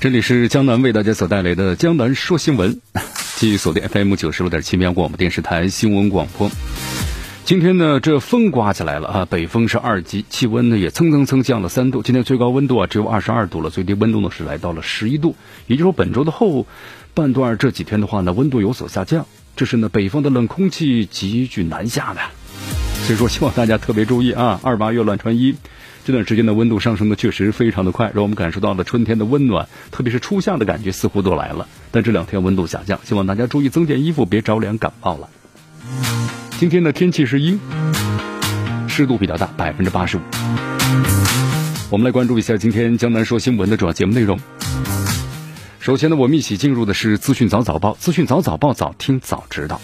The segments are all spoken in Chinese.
这里是江南为大家所带来的《江南说新闻》，继续锁定 FM 九十六点七绵阳广播电视台新闻广播。今天呢，这风刮起来了啊，北风是二级，气温呢也蹭蹭蹭降了三度。今天最高温度啊只有二十二度了，最低温度呢是来到了十一度。也就是说，本周的后半段这几天的话呢，温度有所下降。这是呢，北方的冷空气急剧南下的，所以说希望大家特别注意啊，二八月乱穿衣。这段时间的温度上升的确实非常的快，让我们感受到了春天的温暖，特别是初夏的感觉似乎都来了。但这两天温度下降，希望大家注意增减衣服，别着凉感冒了。今天的天气是阴，湿度比较大，百分之八十五。我们来关注一下今天江南说新闻的主要节目内容。首先呢，我们一起进入的是资讯早早报，资讯早早报，早听早知道。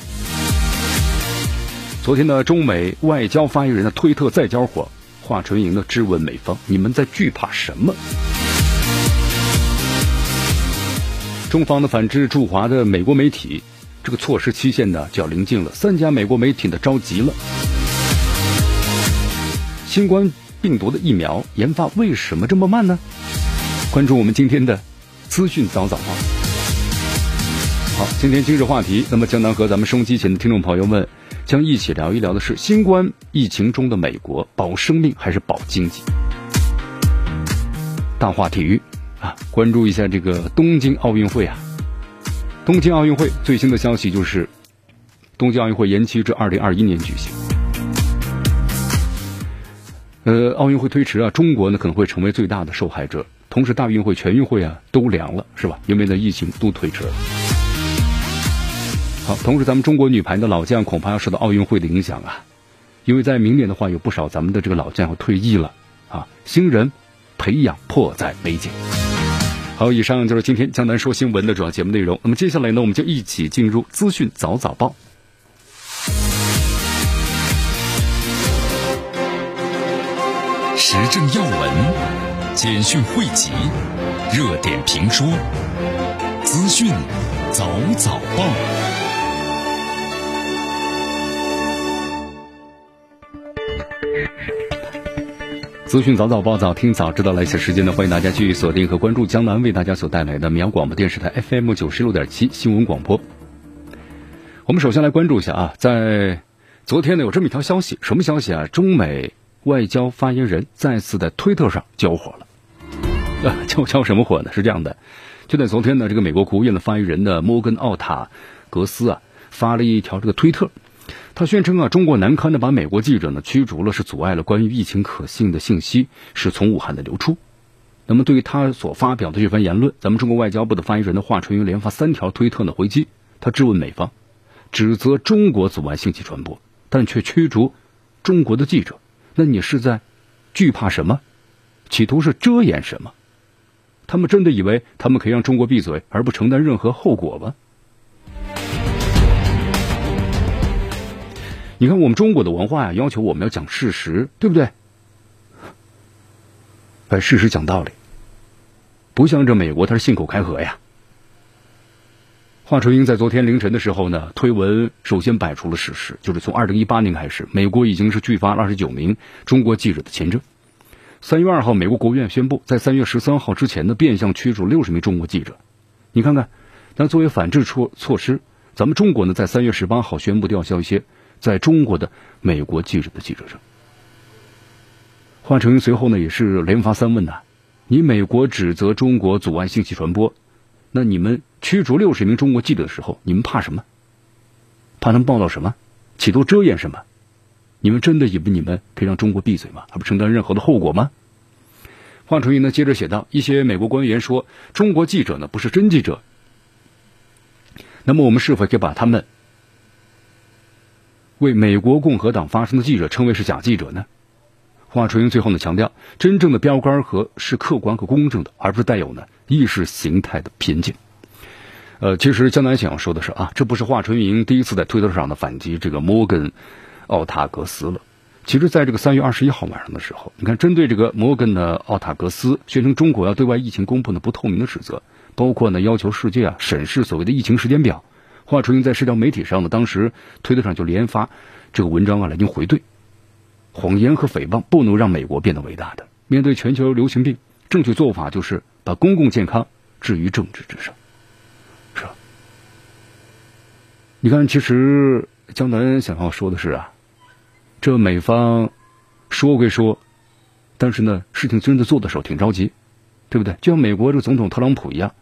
昨天呢，中美外交发言人的推特再交火。华春莹的质问美方：“你们在惧怕什么？”中方的反制驻华的美国媒体，这个措施期限呢就要临近了。三家美国媒体呢着急了。新冠病毒的疫苗研发为什么这么慢呢？关注我们今天的资讯早早报。好，今天今日话题，那么江南和咱们收机前的听众朋友们。将一起聊一聊的是新冠疫情中的美国，保生命还是保经济？大话体育啊，关注一下这个东京奥运会啊。东京奥运会最新的消息就是，东京奥运会延期至二零二一年举行。呃，奥运会推迟啊，中国呢可能会成为最大的受害者。同时，大运会、全运会啊都凉了，是吧？因为呢疫情都推迟了。好，同时咱们中国女排的老将恐怕要受到奥运会的影响啊，因为在明年的话，有不少咱们的这个老将要退役了啊，新人培养迫在眉睫。好，以上就是今天江南说新闻的主要节目内容。那么接下来呢，我们就一起进入资讯早早报，时政要闻、简讯汇集、热点评说、资讯早早报。资讯早早报，早听早知道。来此时间呢，欢迎大家继续锁定和关注江南为大家所带来的绵阳广播电视台 FM 九十六点七新闻广播。我们首先来关注一下啊，在昨天呢有这么一条消息，什么消息啊？中美外交发言人再次在推特上交火了。啊，交交什么火呢？是这样的，就在昨天呢，这个美国国务院的发言人呢摩根奥塔格斯啊发了一条这个推特。他宣称啊，中国难堪的把美国记者呢驱逐了，是阻碍了关于疫情可信的信息是从武汉的流出。那么对于他所发表的这番言论，咱们中国外交部的发言人的华春莹连发三条推特呢回击，他质问美方，指责中国阻碍信息传播，但却驱逐中国的记者，那你是在惧怕什么？企图是遮掩什么？他们真的以为他们可以让中国闭嘴而不承担任何后果吗？你看，我们中国的文化呀，要求我们要讲事实，对不对？把事实讲道理，不像这美国，他是信口开河呀。华春莹在昨天凌晨的时候呢，推文首先摆出了事实，就是从二零一八年开始，美国已经是拒发了二十九名中国记者的签证。三月二号，美国国务院宣布，在三月十三号之前呢，变相驱逐六十名中国记者。你看看，那作为反制措措施，咱们中国呢，在三月十八号宣布吊销一些。在中国的美国记者的记者证，华春莹随后呢也是连发三问呐：你美国指责中国阻碍信息传播，那你们驱逐六十名中国记者的时候，你们怕什么？怕他们报道什么？企图遮掩什么？你们真的以为你们可以让中国闭嘴吗？还不承担任何的后果吗？华春莹呢接着写道：一些美国官员说中国记者呢不是真记者，那么我们是否可以把他们？为美国共和党发声的记者称为是假记者呢？华春莹最后呢强调，真正的标杆和是客观和公正的，而不是带有呢意识形态的偏见。呃，其实江南想要说的是啊，这不是华春莹第一次在推特上的反击这个摩根奥塔格斯了。其实，在这个三月二十一号晚上的时候，你看，针对这个摩根的奥塔格斯宣称中国要对外疫情公布呢不透明的指责，包括呢要求世界啊审视所谓的疫情时间表，华春莹在社交媒体上呢，当时推特上就连发这个文章啊来进行回怼。谎言和诽谤不能让美国变得伟大的。面对全球流行病，正确做法就是把公共健康置于政治之上，是吧？你看，其实江南想要说的是啊。这美方说归说，但是呢，事情真的做的时候挺着急，对不对？就像美国这个总统特朗普一样，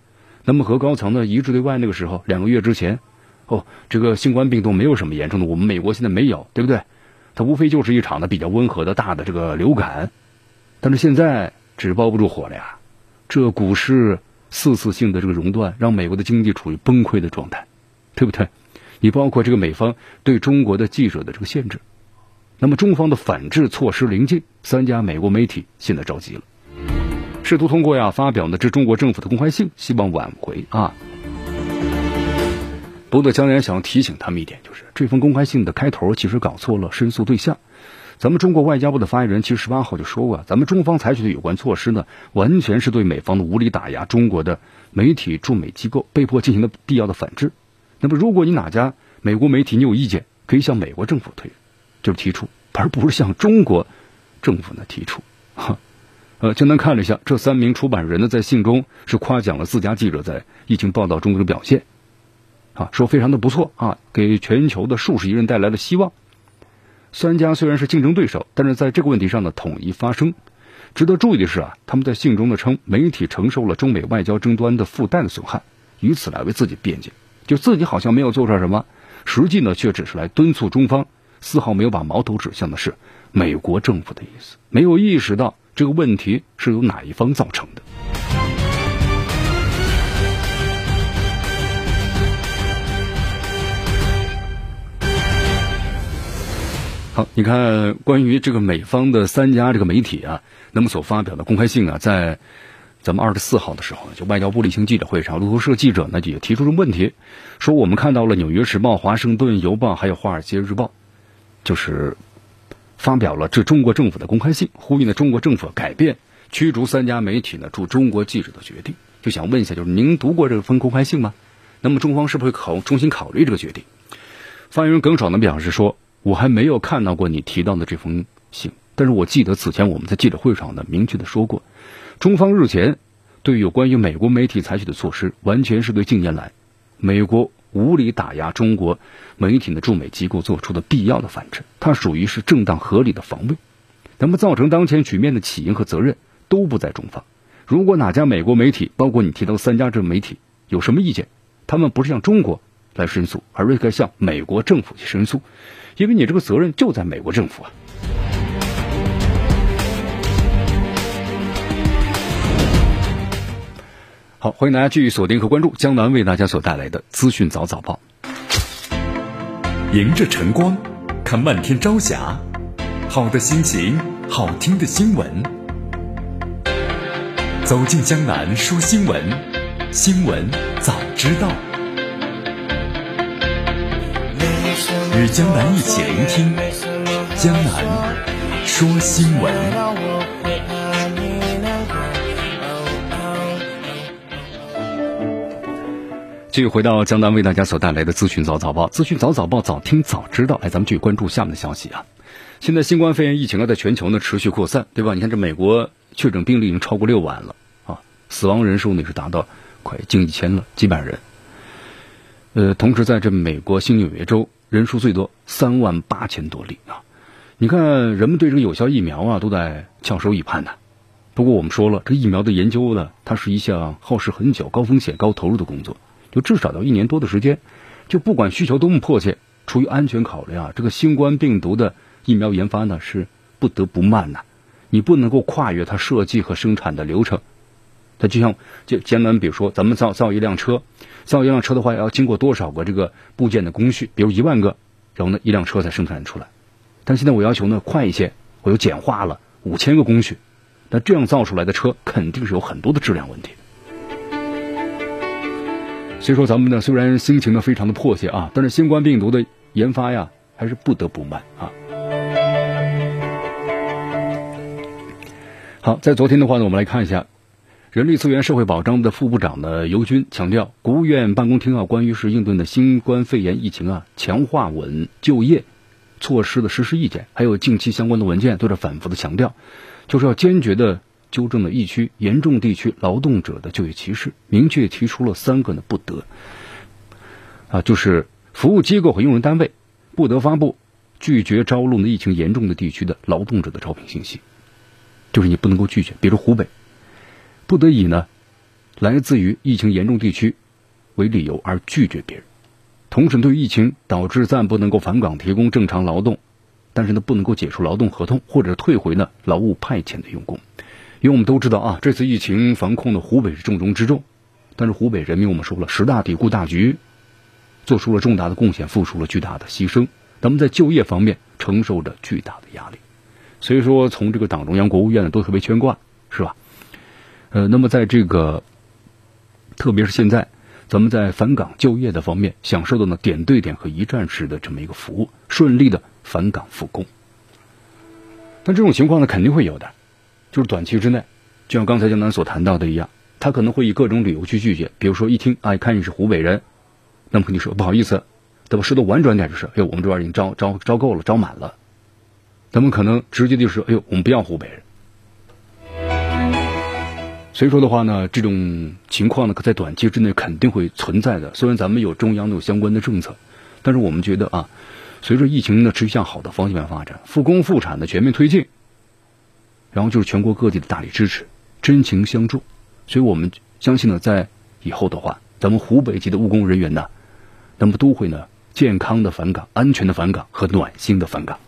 那么和高层呢一致对外，那个时候两个月之前，哦，这个新冠病毒没有什么严重的，我们美国现在没有，对不对？它无非就是一场的比较温和的大的这个流感，但是现在纸包不住火了呀，这股市四次性的这个熔断，让美国的经济处于崩溃的状态，对不对？你包括这个美方对中国的记者的这个限制。那么中方的反制措施临近，三家美国媒体现在着急了，试图通过呀发表呢致中国政府的公开信，希望挽回啊。不过江南想要提醒他们一点，就是这封公开信的开头其实搞错了申诉对象。咱们中国外交部的发言人其实十八号就说过，咱们中方采取的有关措施呢，完全是对美方的无理打压中国的媒体驻美机构，被迫进行了必要的反制。那么如果你哪家美国媒体你有意见，可以向美国政府推。就是提出，而不是向中国政府呢提出。哈，呃，江南看了一下，这三名出版人呢在信中是夸奖了自家记者在疫情报道中的表现，啊，说非常的不错啊，给全球的数十亿人带来了希望。三家虽然是竞争对手，但是在这个问题上呢统一发声。值得注意的是啊，他们在信中呢称媒体承受了中美外交争端的负担的损害，以此来为自己辩解，就自己好像没有做错什么，实际呢却只是来敦促中方。丝毫没有把矛头指向的是美国政府的意思，没有意识到这个问题是由哪一方造成的。好，你看关于这个美方的三家这个媒体啊，那么所发表的公开信啊，在咱们二十四号的时候呢，就外交部例行记者会上，路透社记者呢也提出了问题，说我们看到了《纽约时报》、《华盛顿邮报》还有《华尔街日报》。就是发表了致中国政府的公开信，呼吁呢中国政府改变驱逐三家媒体呢驻中国记者的决定。就想问一下，就是您读过这封公开信吗？那么中方是不是考重新考虑这个决定？发言人耿爽呢表示说，我还没有看到过你提到的这封信，但是我记得此前我们在记者会上呢明确的说过，中方日前对有关于美国媒体采取的措施，完全是对近年来美国。无理打压中国媒体的驻美机构做出的必要的反制，它属于是正当合理的防卫。那么造成当前局面的起因和责任都不在中方。如果哪家美国媒体，包括你提到三家这媒体有什么意见，他们不是向中国来申诉，而是该向美国政府去申诉，因为你这个责任就在美国政府啊。好，欢迎大家继续锁定和关注江南为大家所带来的资讯早早报。迎着晨光，看漫天朝霞，好的心情，好听的新闻。走进江南说新闻，新闻早知道。与江南一起聆听江南说新闻。继续回到江南为大家所带来的资讯早早报，资讯早早报早听早知道。来，咱们继续关注下面的消息啊。现在新冠肺炎疫情啊，在全球呢持续扩散，对吧？你看这美国确诊病例已经超过六万了啊，死亡人数呢是达到快近一千了，几百人。呃，同时在这美国新纽约州人数最多，三万八千多例啊。你看人们对这个有效疫苗啊都在翘首以盼呢。不过我们说了，这疫苗的研究呢，它是一项耗时很久、高风险、高投入的工作。就至少要一年多的时间，就不管需求多么迫切，出于安全考虑啊，这个新冠病毒的疫苗研发呢是不得不慢呐。你不能够跨越它设计和生产的流程。它就像就简单，比如说咱们造造一辆车，造一辆车的话要经过多少个这个部件的工序，比如一万个，然后呢一辆车才生产出来。但现在我要求呢快一些，我又简化了，五千个工序，那这样造出来的车肯定是有很多的质量问题。所以说，咱们呢虽然心情呢非常的迫切啊，但是新冠病毒的研发呀还是不得不慢啊。好，在昨天的话呢，我们来看一下，人力资源社会保障的副部长呢尤军强调，国务院办公厅啊关于是应对的新冠肺炎疫情啊强化稳就业措施的实施意见，还有近期相关的文件都在反复的强调，就是要坚决的纠正了疫区严重地区劳动者的就业歧视，明确提出了三个呢不得啊，就是服务机构和用人单位不得发布拒绝招录呢疫情严重的地区的劳动者的招聘信息。就是你不能够拒绝，比如湖北，不得以呢来自于疫情严重地区为理由而拒绝别人。同时，对疫情导致暂不能够返岗提供正常劳动，但是呢不能够解除劳动合同或者退回呢劳务派遣的用工。因为我们都知道啊，这次疫情防控的湖北是重中之重，但是湖北人民我们说了，十大抵顾大局，做出了重大的贡献，付出了巨大的牺牲，咱们在就业方面承受着巨大的压力。所以说，从这个党中央、国务院呢都特别牵挂，是吧？呃，那么在这个，特别是现在，咱们在返岗就业的方面，享受到呢点对点和一站式的这么一个服务，顺利的返岗复工。但这种情况呢肯定会有的，就是短期之内，就像刚才江南所谈到的一样，他可能会以各种理由去拒绝，比如说一听啊，看你是湖北人，那么肯定说不好意思，对吧？说的婉转点就是，哎，我们这边已经招招招够了，招满了。咱们可能直接就是哎呦，我们不要湖北人。所以说的话呢，这种情况呢，可在短期之内肯定会存在的。虽然咱们有中央有相关的政策，但是我们觉得啊，随着疫情呢持续向好的方向发展，复工复产的全面推进，然后就是全国各地的大力支持，真情相助，所以我们相信呢，在以后的话，咱们湖北籍的务工人员呢，那么都会呢健康的返岗、安全的返岗和暖心的返岗。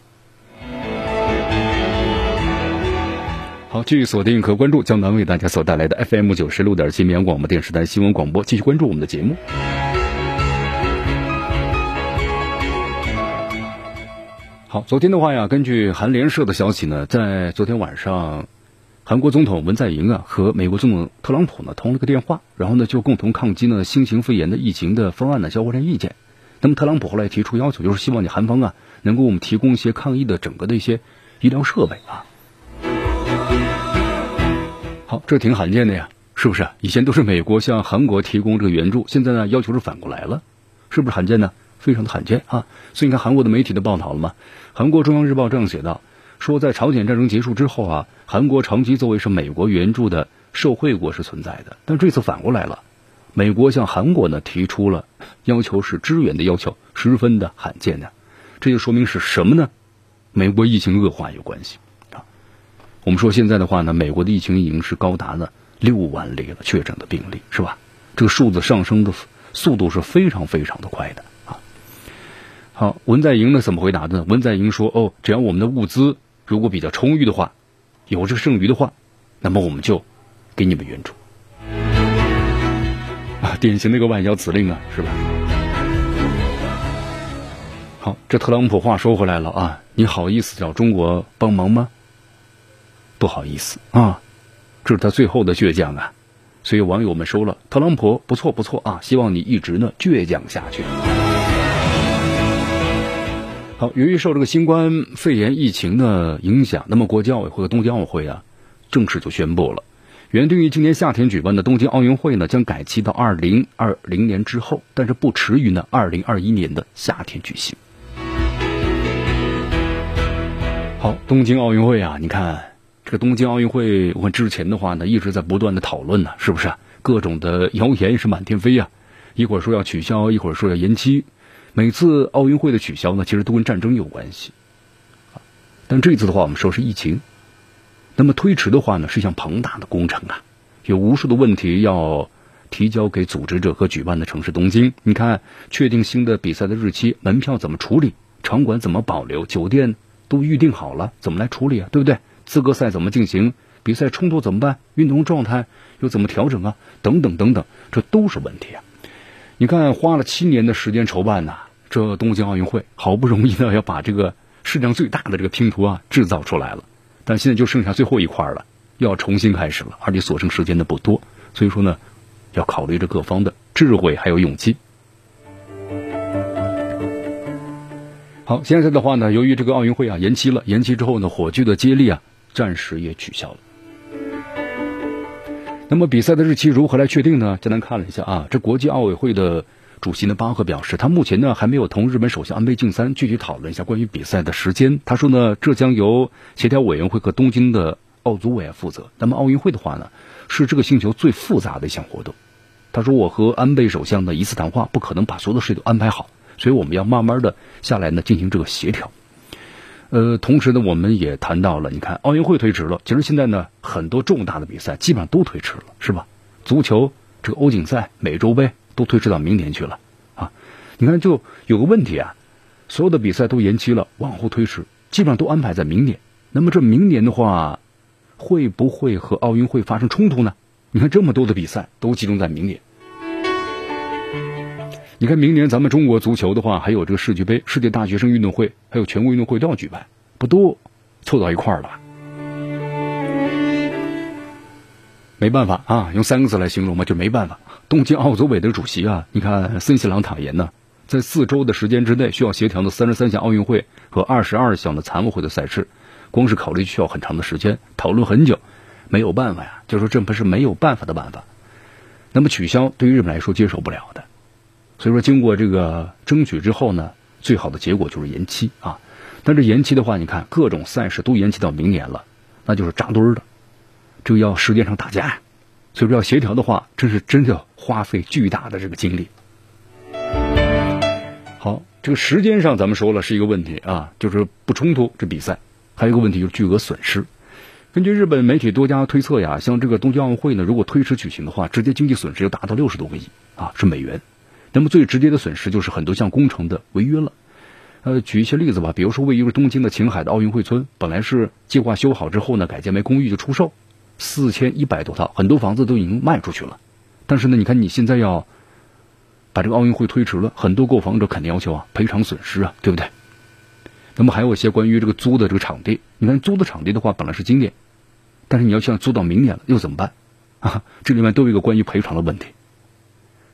好，继续锁定和关注江南为大家所带来的 FM 九十六点七绵阳广播电视台新闻广播，继续关注我们的节目。好，昨天的话呀，根据韩联社的消息呢，在昨天晚上，韩国总统文在寅啊和美国总统特朗普呢通了个电话，然后呢就共同抗击呢新型肺炎的疫情的方案呢交换了意见。那么特朗普后来提出要求，就是希望你韩方啊能给我们提供一些抗疫的整个的一些医疗设备啊。好，这挺罕见的呀，是不是？以前都是美国向韩国提供这个援助，现在呢要求是反过来了，是不是罕见呢？非常的罕见啊！所以你看韩国的媒体都报道了吗，韩国中央日报这样写道：说在朝鲜战争结束之后啊，韩国长期作为是美国援助的受惠国是存在的，但这次反过来了，美国向韩国呢提出了要求是支援的要求，十分的罕见的，这就说明是什么呢？美国疫情恶化有关系。我们说现在的话呢，美国的疫情已经是高达了六万例了确诊的病例，是吧？这个数字上升的速度是非常非常的快的啊。好，文在寅呢怎么回答的呢？文在寅说：“哦，只要我们的物资如果比较充裕的话，有这个剩余的话，那么我们就给你们援助。”啊，典型的一个外交指令啊，是吧？好，这特朗普话说回来了啊，你好意思找中国帮忙吗？不好意思啊，这是他最后的倔强啊，所以网友们说了，特朗普不错不错啊，希望你一直呢倔强下去。好，由于受这个新冠肺炎疫情的影响，那么国际奥委会和东京奥运会啊，正式就宣布了，原定于今年夏天举办的东京奥运会呢，将改期到二零二零年之后，但是不迟于呢二零二一年的夏天举行。好，东京奥运会啊，你看。这个东京奥运会，我们之前的话呢，一直在不断的讨论呢，是不是？各种的谣言是满天飞呀，一会儿说要取消，一会儿说要延期。每次奥运会的取消呢，其实都跟战争有关系。但这次的话，我们说是疫情。那么推迟的话呢，是一项庞大的工程啊，有无数的问题要提交给组织者和举办的城市东京。你看，确定新的比赛的日期，门票怎么处理？场馆怎么保留？酒店都预定好了，怎么来处理啊？对不对？资格赛怎么进行？比赛冲突怎么办？运动状态又怎么调整啊？等等等等，这都是问题啊！你看，花了七年的时间筹办呐，这东京奥运会好不容易呢，要把这个世界上最大的这个拼图啊制造出来了，但现在就剩下最后一块了，要重新开始了，而且所剩时间的不多，所以说呢，要考虑着各方的智慧还有勇气。好，现在的话呢，由于这个奥运会啊延期了，延期之后呢，火炬的接力啊暂时也取消了。那么比赛的日期如何来确定呢？简单看了一下啊，这国际奥委会的主席呢巴赫表示，他目前呢还没有同日本首相安倍晋三具体讨论一下关于比赛的时间。他说呢，这将由协调委员会和东京的奥组委负责。那么奥运会的话呢，是这个星球最复杂的一项活动。他说，我和安倍首相的一次谈话不可能把所有的事都安排好。所以我们要慢慢的下来呢，进行这个协调。呃，同时呢，我们也谈到了，你看奥运会推迟了，其实现在呢，很多重大的比赛基本上都推迟了，是吧？足球这个欧锦赛、美洲杯都推迟到明年去了啊。你看，就有个问题啊，所有的比赛都延期了，往后推迟，基本上都安排在明年。那么这明年的话，会不会和奥运会发生冲突呢？你看这么多的比赛都集中在明年。你看，明年咱们中国足球的话，还有这个世俱杯、世界大学生运动会，还有全国运动会都要举办，不都凑到一块儿了？没办法啊，用三个字来形容嘛，就没办法。东京奥组委的主席啊，你看森喜朗坦言呢，在四周的时间之内需要协调的三十三项奥运会和二十二项的残奥会的赛事，光是考虑需要很长的时间，讨论很久，没有办法呀，就说这不是没有办法的办法。那么取消对于日本来说接受不了的。所以说，经过这个争取之后呢，最好的结果就是延期啊。但是延期的话，你看各种赛事都延期到明年了，那就是扎堆儿的，这个要时间上打架呀。所以说要协调的话，真是真的要花费巨大的这个精力。好，这个时间上咱们说了是一个问题啊，就是不冲突这比赛，还有一个问题就是巨额损失。根据日本媒体多家推测呀，像这个东京奥运会呢，如果推迟举行的话，直接经济损失就达到六十多个亿啊，是美元。那么最直接的损失就是很多项工程的违约了，呃，举一些例子吧，比如说位于东京的晴海的奥运会村，本来是计划修好之后呢，改建为公寓就出售，四千一百多套，很多房子都已经卖出去了。但是呢，你看你现在要把这个奥运会推迟了，很多购房者肯定要求啊赔偿损失啊，对不对？那么还有一些关于这个租的这个场地，你看租的场地的话本来是今年，但是你要像租到明年了，又怎么办啊？这里面都有一个关于赔偿的问题。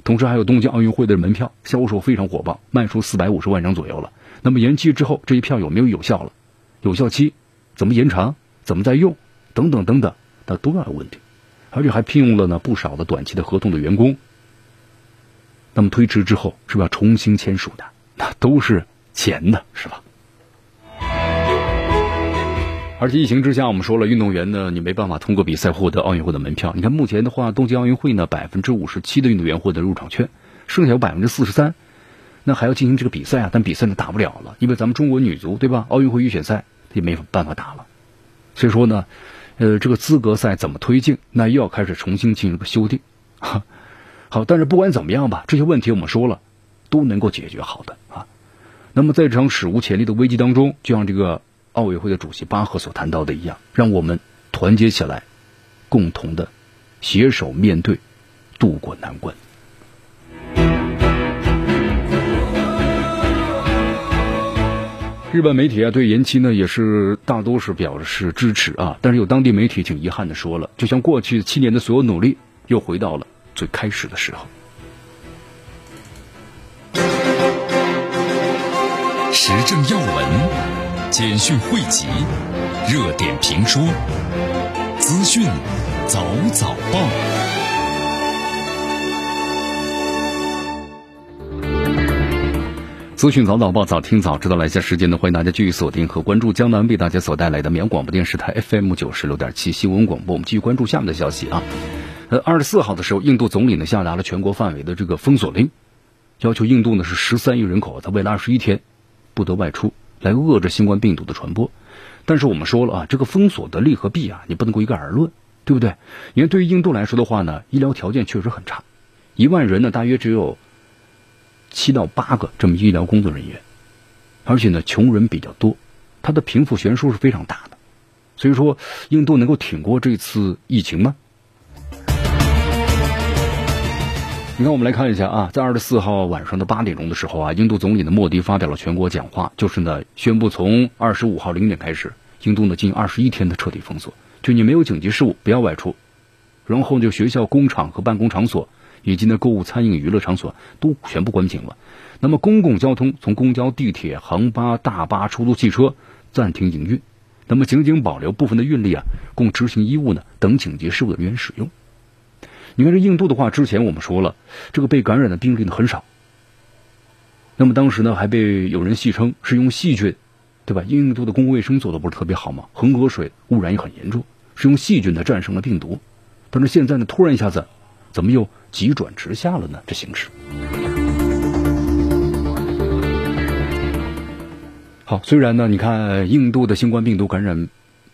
同时还有东京奥运会的门票销售非常火爆，卖出四百五十万张左右了。那么延期之后，这一票有没有有效了？有效期怎么延长？怎么再用？等等等等，那都要有问题。而且还聘用了呢不少的短期的合同的员工。那么推迟之后，是不是要重新签署的？那都是钱的，是吧？而且疫情之下，我们说了，运动员呢，你没办法通过比赛获得奥运会的门票。你看目前的话，东京奥运会呢，百分之五十七的运动员获得入场券，剩下有百分之四十三，那还要进行这个比赛啊。但比赛呢打不了了，因为咱们中国女足对吧？奥运会预选赛也没办法打了。所以说呢，呃，这个资格赛怎么推进？那又要开始重新进行个修订。好，但是不管怎么样吧，这些问题我们说了，都能够解决好的啊。那么在这场史无前例的危机当中，就像这个。奥委会的主席巴赫所谈到的一样，让我们团结起来，共同的携手面对，渡过难关。日本媒体啊，对延期呢也是大多是表示支持啊，但是有当地媒体挺遗憾的说了，就像过去七年的所有努力，又回到了最开始的时候。时政要闻。简讯汇集，热点评说，资讯早早报，资讯早早报，早听早知道。来下时间呢，欢迎大家继续锁定和关注江南为大家所带来的绵阳广播电视台 FM 九十六点七新闻广播。我们继续关注下面的消息啊。呃，二十四号的时候，印度总理呢下达了全国范围的这个封锁令，要求印度呢是十三亿人口在未来二十一天不得外出。来遏制新冠病毒的传播，但是我们说了啊，这个封锁的利和弊啊，你不能够一概而论，对不对？因为对于印度来说的话呢，医疗条件确实很差，一万人呢大约只有七到八个这么医疗工作人员，而且呢穷人比较多，他的贫富悬殊是非常大的，所以说印度能够挺过这次疫情吗？你看，我们来看一下啊，在二十四号晚上的八点钟的时候啊，印度总理的莫迪发表了全国讲话，就是呢宣布从二十五号零点开始，印度呢近二十一天的彻底封锁，就你没有紧急事务不要外出，然后就学校、工厂和办公场所以及呢购物、餐饮、娱乐场所都全部关停了。那么公共交通从公交、地铁、航巴、大巴、出租汽车暂停营运，那么仅仅保留部分的运力啊，供执行医务呢等紧急事务的人员使用。你看这印度的话，之前我们说了，这个被感染的病例呢很少。那么当时呢，还被有人戏称是用细菌，对吧？印度的公共卫生做的不是特别好吗？恒河水污染也很严重，是用细菌呢战胜了病毒。但是现在呢，突然一下子，怎么又急转直下了呢？这形势。好，虽然呢，你看印度的新冠病毒感染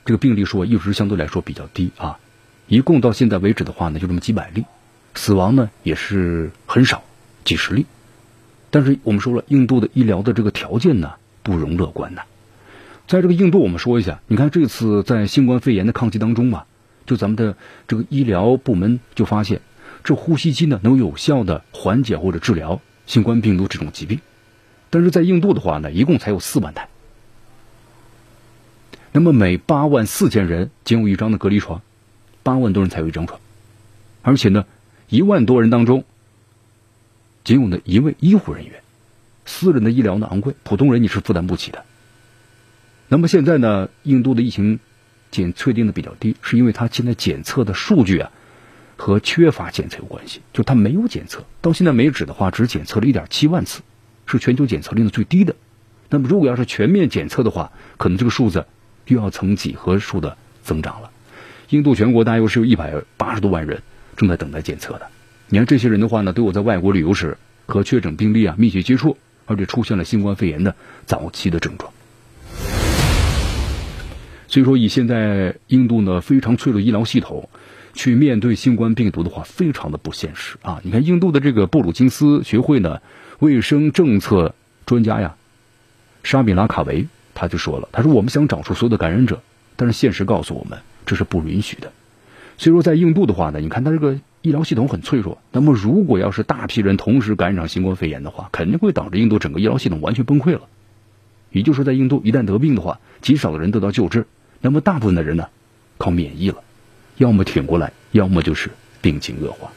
这个病例数一直相对来说比较低啊，一共到现在为止的话呢，就这么几百例，死亡呢也是很少，几十例。但是我们说了，印度的医疗的这个条件呢不容乐观呐。在这个印度，我们说一下，你看这次在新冠肺炎的抗击当中吧，就咱们的这个医疗部门就发现，这呼吸机呢能有效的缓解或者治疗新冠病毒这种疾病。但是在印度的话呢，一共才有四万台，那么每八万四千人仅有一张的隔离床，八万多人才有一张床，而且呢，一万多人当中。仅有的一位医护人员，私人的医疗呢昂贵，普通人你是负担不起的。那么现在呢，印度的疫情检测定的比较低，是因为它现在检测的数据啊和缺乏检测有关系，就它没有检测，到现在为止的话，只检测了一点七万次，是全球检测量的最低的。那么如果要是全面检测的话，可能这个数字又要呈几何数的增长了。印度全国大约是有一百八十多万人正在等待检测的。你看这些人的话呢，都有在外国旅游时和确诊病例啊密切接触，而且出现了新冠肺炎的早期的症状。所以说，以现在印度呢非常脆弱医疗系统去面对新冠病毒的话，非常的不现实啊！你看印度的这个布鲁金斯学会呢卫生政策专家呀，沙比拉卡维他就说了，他说我们想找出所有的感染者，但是现实告诉我们这是不允许的。所以说，在印度的话呢，你看他这个。医疗系统很脆弱，那么如果要是大批人同时感染新冠肺炎的话，肯定会导致印度整个医疗系统完全崩溃了。也就是说，在印度一旦得病的话，极少的人得到救治，那么大部分的人呢，靠免疫了，要么挺过来，要么就是病情恶化。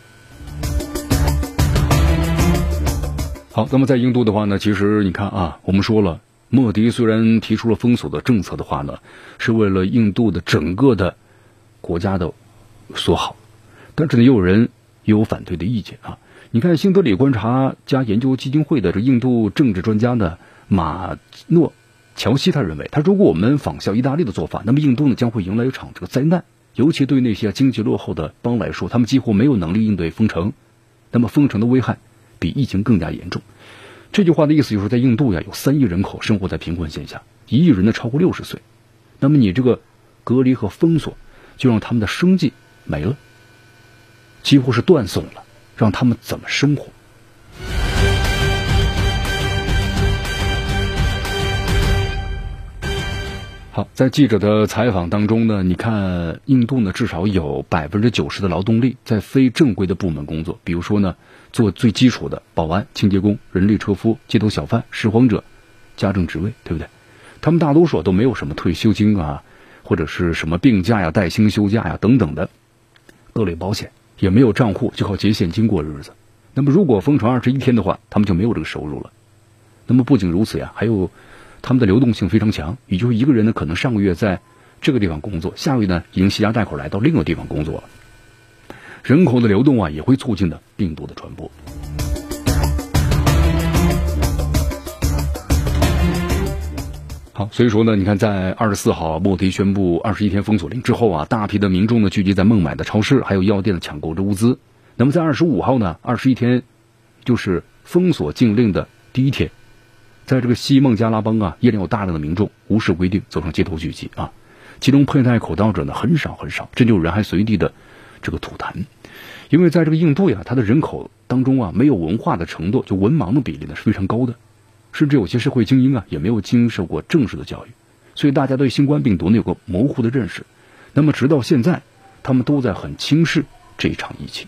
好，那么在印度的话呢，其实你看啊，我们说了，莫迪虽然提出了封锁的政策的话呢，是为了印度的整个的国家的所好。但是呢，也有人有反对的意见啊！你看，新德里观察加研究基金会的这印度政治专家呢，马诺乔西他认为，他如果我们仿效意大利的做法，那么印度呢将会迎来一场这个灾难。尤其对那些经济落后的邦来说，他们几乎没有能力应对封城，那么封城的危害比疫情更加严重。这句话的意思就是，在印度呀，有三亿人口生活在贫困线下，一亿人呢超过六十岁，那么你这个隔离和封锁，就让他们的生计没了。几乎是断送了，让他们怎么生活？在记者的采访当中呢，你看印度呢，至少有百分之九十的劳动力在非正规的部门工作，比如说呢，做最基础的保安、清洁工、人力车夫、街头小贩、拾荒者、家政职位，对不对？他们大多数都没有什么退休金啊，或者是什么病假呀、带薪休假呀等等的各类保险。也没有账户，就靠结现金过日子。那么，如果封城二十一天的话，他们就没有这个收入了。那么，不仅如此呀，还有他们的流动性非常强，也就是一个人呢，可能上个月在这个地方工作，下个月呢，已经携家带口来到另一个地方工作了。人口的流动啊，也会促进的病毒的传播。好，所以说呢，你看，在二十四号，莫迪宣布二十一天封锁令之后啊，大批的民众呢聚集在孟买的超市还有药店的抢购着物资。那么在二十五号呢，二十一天就是封锁禁令的第一天，在这个西孟加拉邦啊，依然有大量的民众无视规定走上街头聚集啊，其中佩戴口罩者呢很少很少，甚至有人还随地的这个吐痰。因为在这个印度呀，它的人口当中啊，没有文化的程度，就文盲的比例呢是非常高的。甚至有些社会精英啊，也没有经受过正式的教育，所以大家对新冠病毒呢有个模糊的认识。那么直到现在，他们都在很轻视这一场疫情。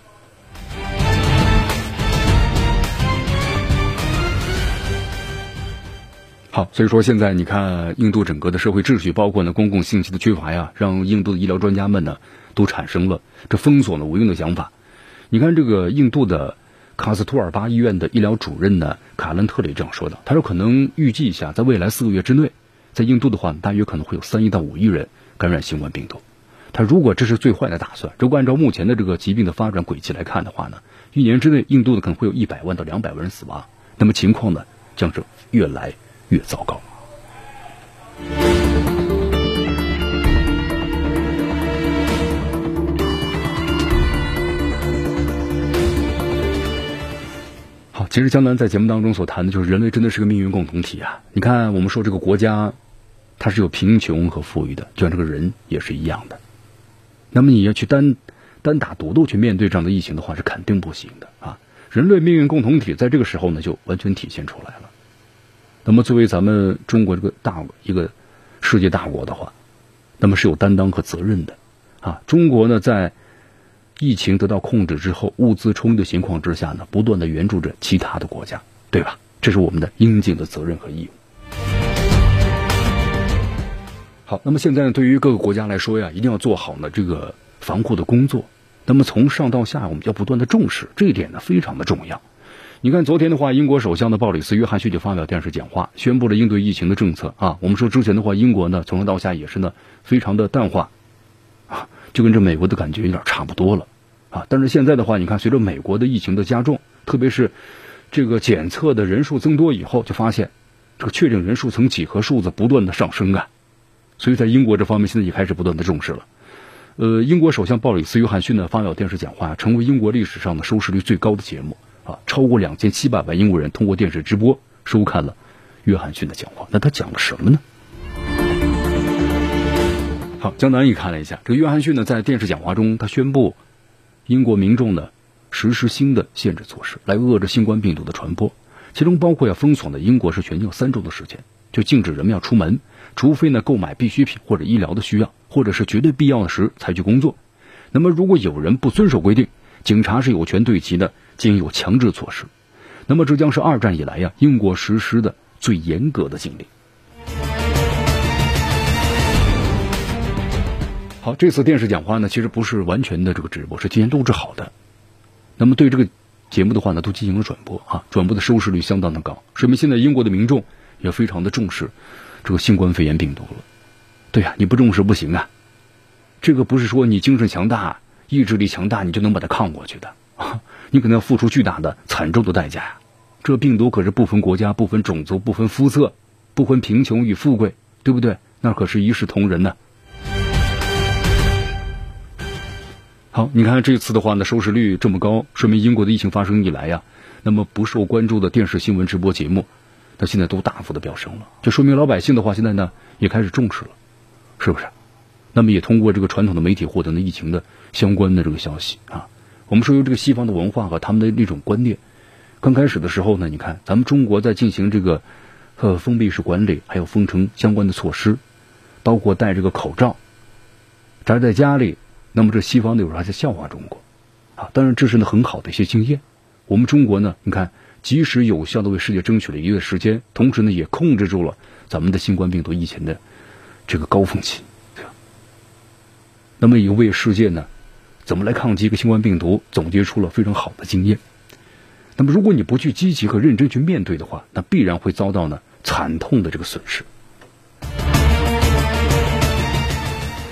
好，所以说现在你看，印度整个的社会秩序，包括呢公共信息的缺乏呀，让印度的医疗专家们呢都产生了这封锁呢无用的想法。你看这个印度的卡斯图尔巴医院的医疗主任呢卡伦特里这样说的，他说可能预计一下，在未来四个月之内，在印度的话，大约可能会有三亿到五亿人感染新冠病毒。他如果这是最坏的打算，如果按照目前的这个疾病的发展轨迹来看的话呢，一年之内印度的可能会有一百万到两百万人死亡，那么情况呢将是越来。越糟糕。好，其实江南在节目当中所谈的就是人类真的是个命运共同体啊！你看，我们说这个国家，它是有贫穷和富裕的，就像这个人也是一样的。那么你要去单单打独斗去面对这样的疫情的话，是肯定不行的啊！人类命运共同体在这个时候呢，就完全体现出来了。那么，作为咱们中国这个大一个世界大国的话，那么是有担当和责任的啊。中国呢，在疫情得到控制之后，物资充裕的情况之下呢，不断的援助着其他的国家，对吧？这是我们的应尽的责任和义务。好，那么现在呢，对于各个国家来说呀，一定要做好呢这个防护的工作。那么从上到下，我们要不断的重视这一点呢，非常的重要。你看，昨天的话，英国首相的鲍里斯·约翰逊就发表电视讲话，宣布了应对疫情的政策啊。我们说之前的话，英国呢从上到下也是呢非常的淡化，啊，就跟这美国的感觉有点差不多了，啊。但是现在的话，你看，随着美国的疫情的加重，特别是这个检测的人数增多以后，就发现这个确诊人数呈几何数字不断的上升啊。所以在英国这方面，现在也开始不断的重视了。呃，英国首相鲍里斯·约翰逊呢发表电视讲话，成为英国历史上的收视率最高的节目。啊，超过两千七百万英国人通过电视直播收看了约翰逊的讲话。那他讲了什么呢？好，江南也看了一下，这个约翰逊呢，在电视讲话中，他宣布英国民众呢实施新的限制措施，来遏制新冠病毒的传播。其中包括要封锁呢，英国是全境三周的时间，就禁止人们要出门，除非呢购买必需品或者医疗的需要，或者是绝对必要的时才去工作。那么如果有人不遵守规定，警察是有权对其的。仅有强制措施，那么这将是二战以来呀英国实施的最严格的禁令。好，这次电视讲话呢，其实不是完全的这个直播，是提前录制好的。那么对这个节目的话呢，都进行了转播啊，转播的收视率相当的高，说明现在英国的民众也非常的重视这个新冠肺炎病毒了。对呀，你不重视不行啊，这个不是说你精神强大、意志力强大，你就能把它抗过去的啊。你可能要付出巨大的、惨重的代价呀！这病毒可是不分国家、不分种族、不分肤色、不分贫穷与富贵，对不对？那可是一视同仁呢。好，你看这次的话呢，收视率这么高，说明英国的疫情发生以来呀，那么不受关注的电视新闻直播节目，它现在都大幅的飙升了，就说明老百姓的话现在呢也开始重视了，是不是？那么也通过这个传统的媒体获得了疫情的相关的这个消息啊。我们说，由这个西方的文化和他们的那种观念，刚开始的时候呢，你看咱们中国在进行这个呃封闭式管理，还有封城相关的措施，包括戴这个口罩，宅在家里，那么这西方的有时候还在笑话中国啊。当然，这是呢很好的一些经验。我们中国呢，你看及时有效的为世界争取了一个月时间，同时呢也控制住了咱们的新冠病毒疫情的这个高峰期，那么也为世界呢。怎么来抗击一个新冠病毒？总结出了非常好的经验。那么，如果你不去积极和认真去面对的话，那必然会遭到呢惨痛的这个损失。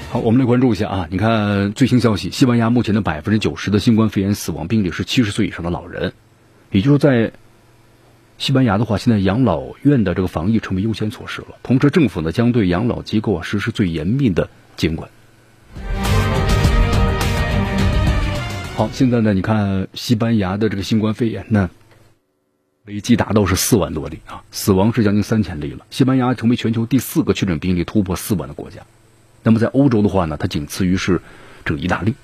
好，我们来关注一下啊！你看最新消息，西班牙目前的百分之九十的新冠肺炎死亡病例是七十岁以上的老人，也就是在西班牙的话，现在养老院的这个防疫成为优先措施了。同时，政府呢将对养老机构啊实施最严密的监管。好，现在呢，你看西班牙的这个新冠肺炎呢，累计达到是四万多例啊，死亡是将近三千例了。西班牙成为全球第四个确诊病例突破四万的国家。那么在欧洲的话呢，它仅次于是这个意大利，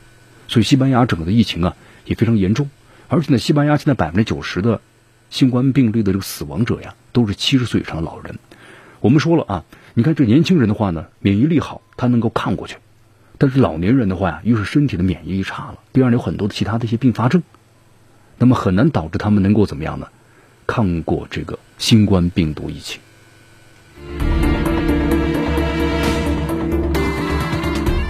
所以西班牙整个的疫情啊也非常严重。而且呢，西班牙现在百分之九十的新冠病例的这个死亡者呀，都是七十岁以上的老人。我们说了啊，你看这年轻人的话呢，免疫力好，他能够抗过去。但是老年人的话呀又是身体的免疫力差了第二有很多的其他的一些并发症。那么很难导致他们能够怎么样呢？抗过这个新冠病毒疫情。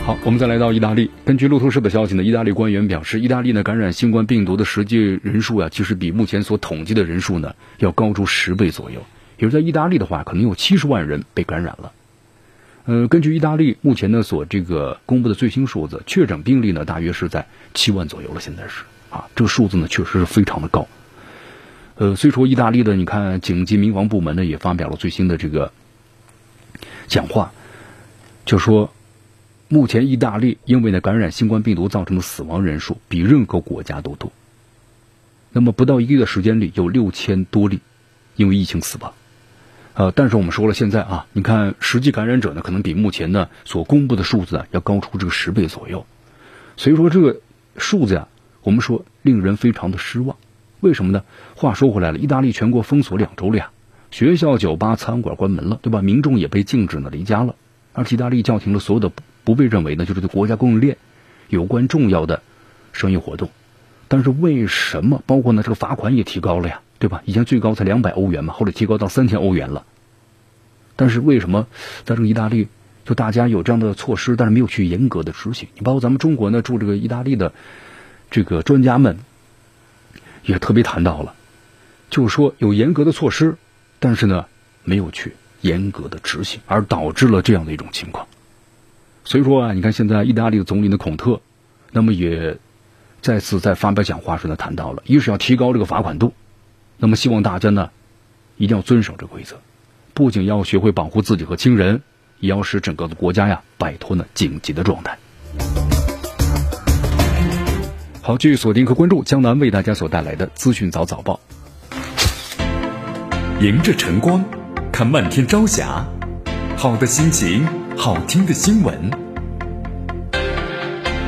好我们再来到意大利根据路透社的消息呢意大利官员表示意大利呢感染新冠病毒的实际人数啊其实比目前所统计的人数呢要高出十倍左右比如在意大利的话可能有七十万人被感染了呃，根据意大利目前呢所这个公布的最新数字，确诊病例呢大约是在七万左右了。现在是啊，这个数字呢确实是非常的高。呃，所以说意大利的你看，紧急民防部门呢也发表了最新的这个讲话，就说。目前，意大利因为呢感染新冠病毒造成的死亡人数比任何国家都多。那么不到一个月时间里，有六千多例因为疫情死亡。呃，但是我们说了，现在啊，你看实际感染者呢，可能比目前呢所公布的数字啊要高出这个十倍左右。所以说这个数字啊，我们说令人非常的失望。为什么呢？话说回来了，意大利全国封锁两周了呀，学校、酒吧、餐馆关门了，对吧？民众也被禁止呢离家了，而意大利叫停了所有的。不被认为呢，就是对国家供应链有关重要的生意活动。但是为什么？包括呢，这个罚款也提高了呀，对吧？以前最高才两百欧元嘛，后来提高到三千欧元了。但是为什么在这个意大利，就大家有这样的措施，但是没有去严格的执行？你包括咱们中国呢，驻这个意大利的这个专家们也特别谈到了，就是说有严格的措施，但是呢，没有去严格的执行，而导致了这样的一种情况。所以说啊，你看现在意大利的总理的孔特，那么也再次在发表讲话时呢谈到了，一是要提高这个罚款度，那么希望大家呢一定要遵守这规则，不仅要学会保护自己和亲人，也要使整个的国家呀摆脱呢紧急的状态。好，继续锁定和关注江南为大家所带来的资讯早早报，迎着晨光，看漫天朝霞，好的心情。好听的新闻，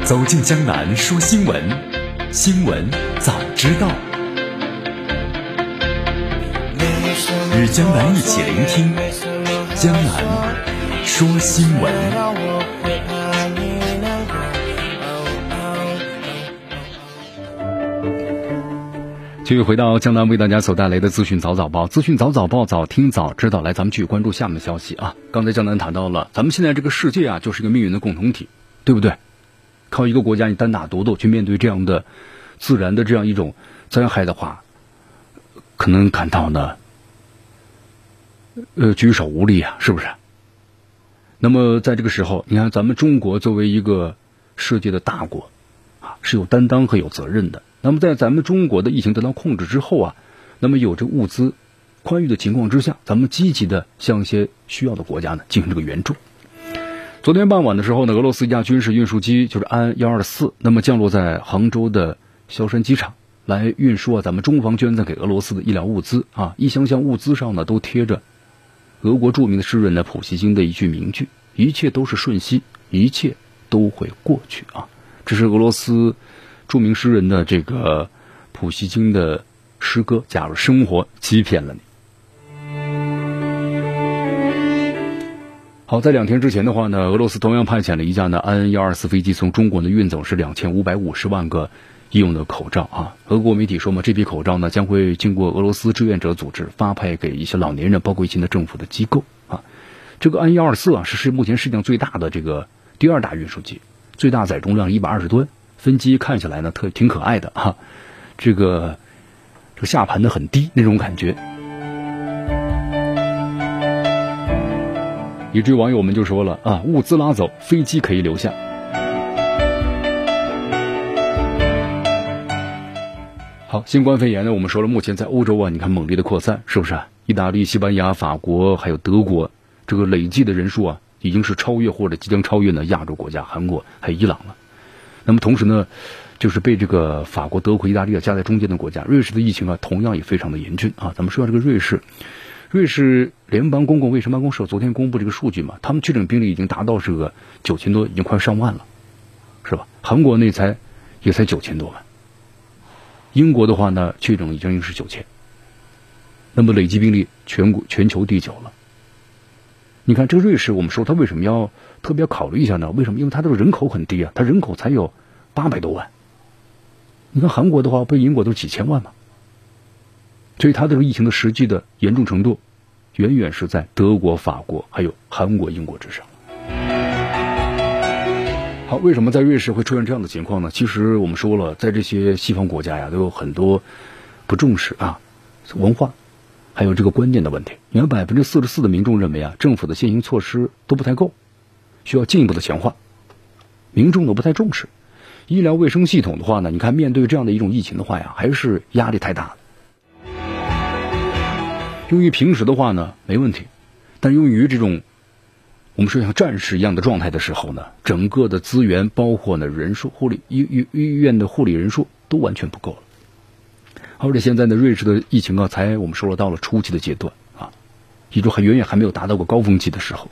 走进江南说新闻，新闻早知道，与江南一起聆听江南说新闻。继续回到江南为大家所带来的资讯早早报，资讯早早报，早听早知道。来，咱们继续关注下面的消息啊。刚才江南谈到了，咱们现在这个世界啊，就是一个命运的共同体，对不对？靠一个国家你单打独斗去面对这样的自然的这样一种灾害的话，可能感到呢，呃，举手无力啊，是不是？那么在这个时候，你看咱们中国作为一个世界的大国啊，是有担当和有责任的。那么，在咱们中国的疫情得到控制之后啊，那么有这物资宽裕的情况之下，咱们积极的向一些需要的国家呢进行这个援助。昨天傍晚的时候呢，俄罗斯一架军事运输机就是安幺二四，那么降落在杭州的萧山机场，来运输啊咱们中方捐赠给俄罗斯的医疗物资啊，一箱箱物资上呢都贴着俄国著名的诗人呢普希金的一句名句：“一切都是瞬息，一切都会过去啊。”这是俄罗斯。著名诗人的这个普希金的诗歌，假如生活欺骗了你。好，在两天之前的话呢，俄罗斯同样派遣了一架呢安幺二四飞机从中国呢运走是两千五百五十万个医用的口罩啊。俄国媒体说嘛，这批口罩呢将会经过俄罗斯志愿者组织发派给一些老年人，包括一些的政府的机构啊。这个安幺二四啊是是目前世界上最大的这个第二大运输机，最大载重量一百二十吨。分机看起来呢，特挺可爱的哈，这个这个下盘的很低那种感觉，以至于网友们就说了啊，物资拉走，飞机可以留下。好，新冠肺炎呢，我们说了，目前在欧洲啊，你看猛烈的扩散，是不是啊？意大利、西班牙、法国还有德国，这个累计的人数啊，已经是超越或者即将超越呢亚洲国家韩国还有伊朗了。那么同时呢，就是被这个法国、德国、意大利啊夹在中间的国家，瑞士的疫情啊同样也非常的严峻啊。咱们说下这个瑞士，瑞士联邦公共卫生办公室昨天公布这个数据嘛，他们确诊病例已经达到这个九千多，已经快上万了，是吧？韩国那才也才九千多万，英国的话呢，确诊已经是九千，那么累计病例全国全球第九了。你看这个瑞士，我们说它为什么要特别考虑一下呢？为什么？因为它这个人口很低啊，它人口才有八百多万。你看韩国的话，不英国都几千万嘛，所以它这个疫情的实际的严重程度，远远是在德国、法国还有韩国、英国之上。好，为什么在瑞士会出现这样的情况呢？其实我们说了，在这些西方国家呀，都有很多不重视啊文化，还有这个观念的问题。你看，百分之四十四的民众认为啊，政府的现行措施都不太够，需要进一步的强化。民众都不太重视医疗卫生系统的话呢，你看面对这样的一种疫情的话呀，还是压力太大了。用于平时的话呢，没问题，但用于这种。我们说像战士一样的状态的时候呢，整个的资源包括呢人数，护理医医医院的护理人数都完全不够了。而且现在呢，瑞士的疫情啊，才我们说了到了初期的阶段啊，也就还远远还没有达到过高峰期的时候。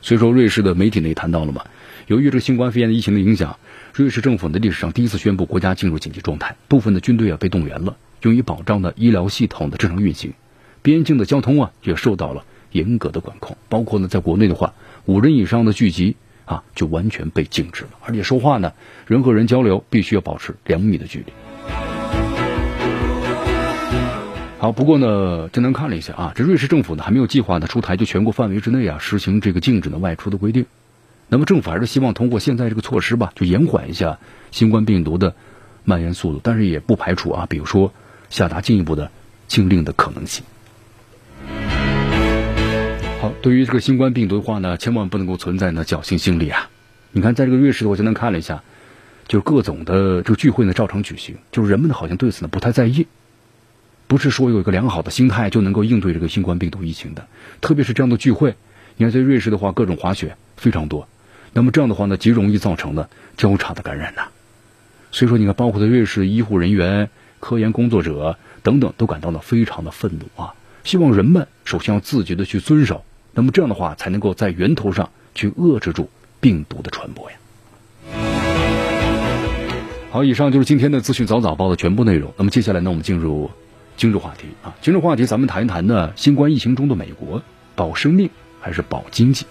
所以说，瑞士的媒体呢也谈到了嘛，由于这个新冠肺炎的疫情的影响，瑞士政府的历史上第一次宣布国家进入紧急状态，部分的军队啊被动员了，用于保障的医疗系统的正常运行，边境的交通啊也受到了。严格的管控，包括呢，在国内的话，五人以上的聚集啊，就完全被禁止了。而且说话呢，人和人交流必须要保持两米的距离。好，不过呢，简单看了一下啊，这瑞士政府呢还没有计划呢出台就全国范围之内啊实行这个禁止的外出的规定。那么政府还是希望通过现在这个措施吧，就延缓一下新冠病毒的蔓延速度，但是也不排除啊，比如说下达进一步的禁令的可能性。好，对于这个新冠病毒的话呢，千万不能够存在呢侥幸心理啊！你看，在这个瑞士，我简单看了一下，就是各种的这个聚会呢照常举行，就是人们呢好像对此呢不太在意，不是说有一个良好的心态就能够应对这个新冠病毒疫情的。特别是这样的聚会，你看在瑞士的话，各种滑雪非常多，那么这样的话呢，极容易造成呢交叉的感染呐。所以说，你看，包括在瑞士医护人员、科研工作者等等，都感到了非常的愤怒啊！希望人们首先要自觉的去遵守。那么这样的话，才能够在源头上去遏制住病毒的传播呀。好，以上就是今天的资讯早早报的全部内容。那么接下来呢，我们进入今日话题啊。今日话题，咱们谈一谈呢，新冠疫情中的美国，保生命还是保经济？